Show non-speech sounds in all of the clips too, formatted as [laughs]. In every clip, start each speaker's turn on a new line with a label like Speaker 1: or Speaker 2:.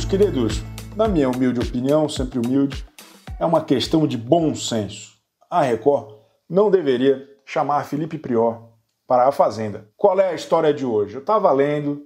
Speaker 1: Meus queridos, na minha humilde opinião, sempre humilde, é uma questão de bom senso. A Record não deveria chamar Felipe Prior para a Fazenda. Qual é a história de hoje? Eu estava lendo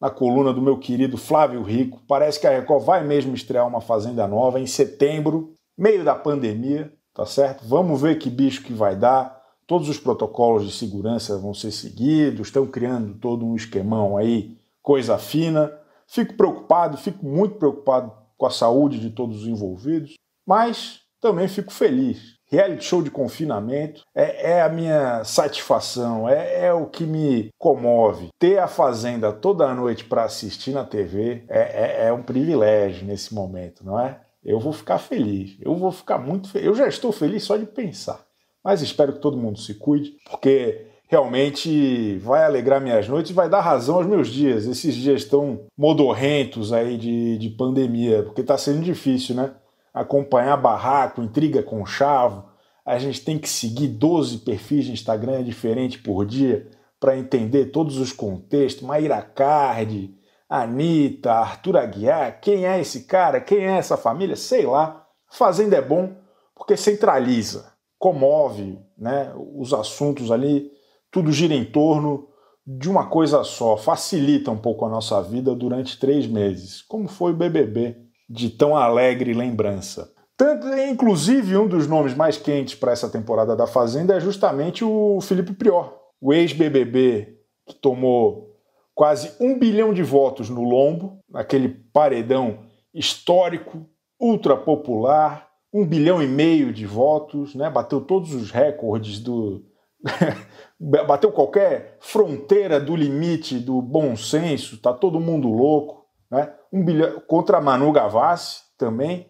Speaker 1: na coluna do meu querido Flávio Rico, parece que a Record vai mesmo estrear uma Fazenda nova em setembro, meio da pandemia, tá certo? Vamos ver que bicho que vai dar. Todos os protocolos de segurança vão ser seguidos, estão criando todo um esquemão aí, coisa fina. Fico preocupado, fico muito preocupado com a saúde de todos os envolvidos, mas também fico feliz. Reality show de confinamento é, é a minha satisfação, é, é, o que me comove. Ter a Fazenda toda noite para assistir na TV é, é, é um privilégio nesse momento, não é? Eu vou ficar feliz, eu vou ficar muito feliz. Eu já estou feliz só de pensar. Mas espero que todo mundo se cuide, porque realmente vai alegrar minhas noites vai dar razão aos meus dias. Esses dias tão modorrentos aí de, de pandemia, porque está sendo difícil, né? Acompanhar barraco, intriga com chavo. A gente tem que seguir 12 perfis de Instagram diferentes por dia para entender todos os contextos. Maíra Cardi, Anitta, Arthur Aguiar, quem é esse cara, quem é essa família, sei lá. Fazenda é bom porque centraliza, comove né, os assuntos ali tudo gira em torno de uma coisa só, facilita um pouco a nossa vida durante três meses, como foi o BBB, de tão alegre lembrança. Tanto, inclusive, um dos nomes mais quentes para essa temporada da Fazenda é justamente o Felipe Prior, o ex-BBB que tomou quase um bilhão de votos no lombo, naquele paredão histórico, ultra popular, um bilhão e meio de votos, né? bateu todos os recordes do, [laughs] bateu qualquer fronteira do limite do bom senso, tá todo mundo louco, né? Um bilhão contra Manu Gavassi também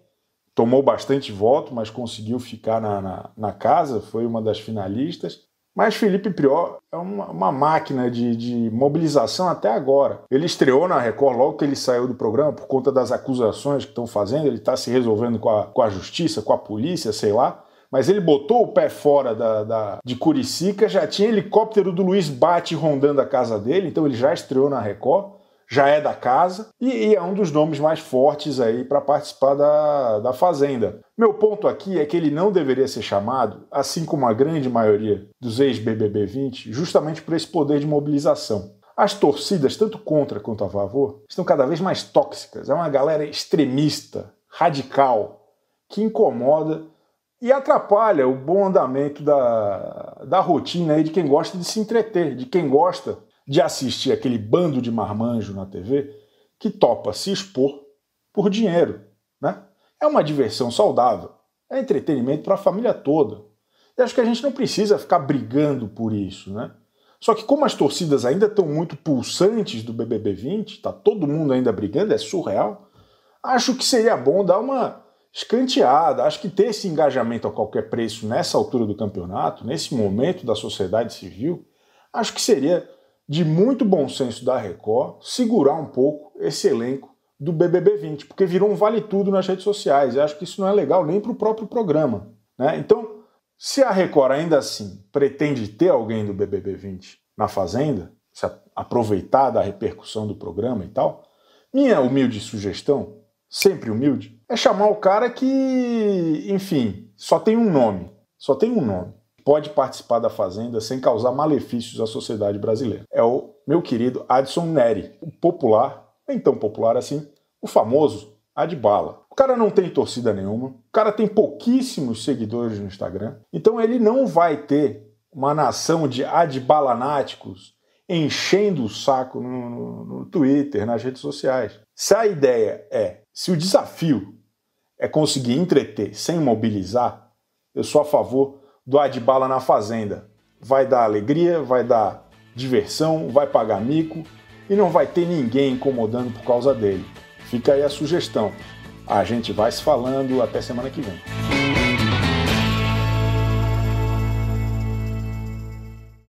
Speaker 1: tomou bastante voto, mas conseguiu ficar na, na, na, casa, foi uma das finalistas. Mas Felipe Prior é uma, uma máquina de, de, mobilização até agora. Ele estreou na Record logo que ele saiu do programa por conta das acusações que estão fazendo. Ele está se resolvendo com a, com a justiça, com a polícia, sei lá mas ele botou o pé fora da, da, de Curicica, já tinha helicóptero do Luiz Bate rondando a casa dele, então ele já estreou na Record, já é da casa e, e é um dos nomes mais fortes aí para participar da, da Fazenda. Meu ponto aqui é que ele não deveria ser chamado, assim como a grande maioria dos ex-BBB 20, justamente por esse poder de mobilização. As torcidas, tanto contra quanto a favor, estão cada vez mais tóxicas. É uma galera extremista, radical, que incomoda e atrapalha o bom andamento da, da rotina aí de quem gosta de se entreter, de quem gosta de assistir aquele bando de marmanjo na TV que topa se expor por dinheiro. Né? É uma diversão saudável, é entretenimento para a família toda. E acho que a gente não precisa ficar brigando por isso. Né? Só que como as torcidas ainda estão muito pulsantes do BBB 20, está todo mundo ainda brigando, é surreal, acho que seria bom dar uma escanteada. Acho que ter esse engajamento a qualquer preço nessa altura do campeonato, nesse momento da sociedade civil, acho que seria de muito bom senso da Record segurar um pouco esse elenco do BBB 20, porque virou um vale tudo nas redes sociais. E acho que isso não é legal nem para o próprio programa. Né? Então, se a Record ainda assim pretende ter alguém do BBB 20 na Fazenda, se aproveitar da repercussão do programa e tal, minha humilde sugestão sempre humilde, é chamar o cara que, enfim, só tem um nome. Só tem um nome. Pode participar da Fazenda sem causar malefícios à sociedade brasileira. É o meu querido Adson Neri, o popular, nem tão popular assim, o famoso Adbala. O cara não tem torcida nenhuma, o cara tem pouquíssimos seguidores no Instagram, então ele não vai ter uma nação de adbalanáticos enchendo o saco no, no, no Twitter, nas redes sociais. Se a ideia é se o desafio é conseguir entreter sem mobilizar, eu sou a favor do Adbala na Fazenda. Vai dar alegria, vai dar diversão, vai pagar mico e não vai ter ninguém incomodando por causa dele. Fica aí a sugestão. A gente vai se falando até semana que vem.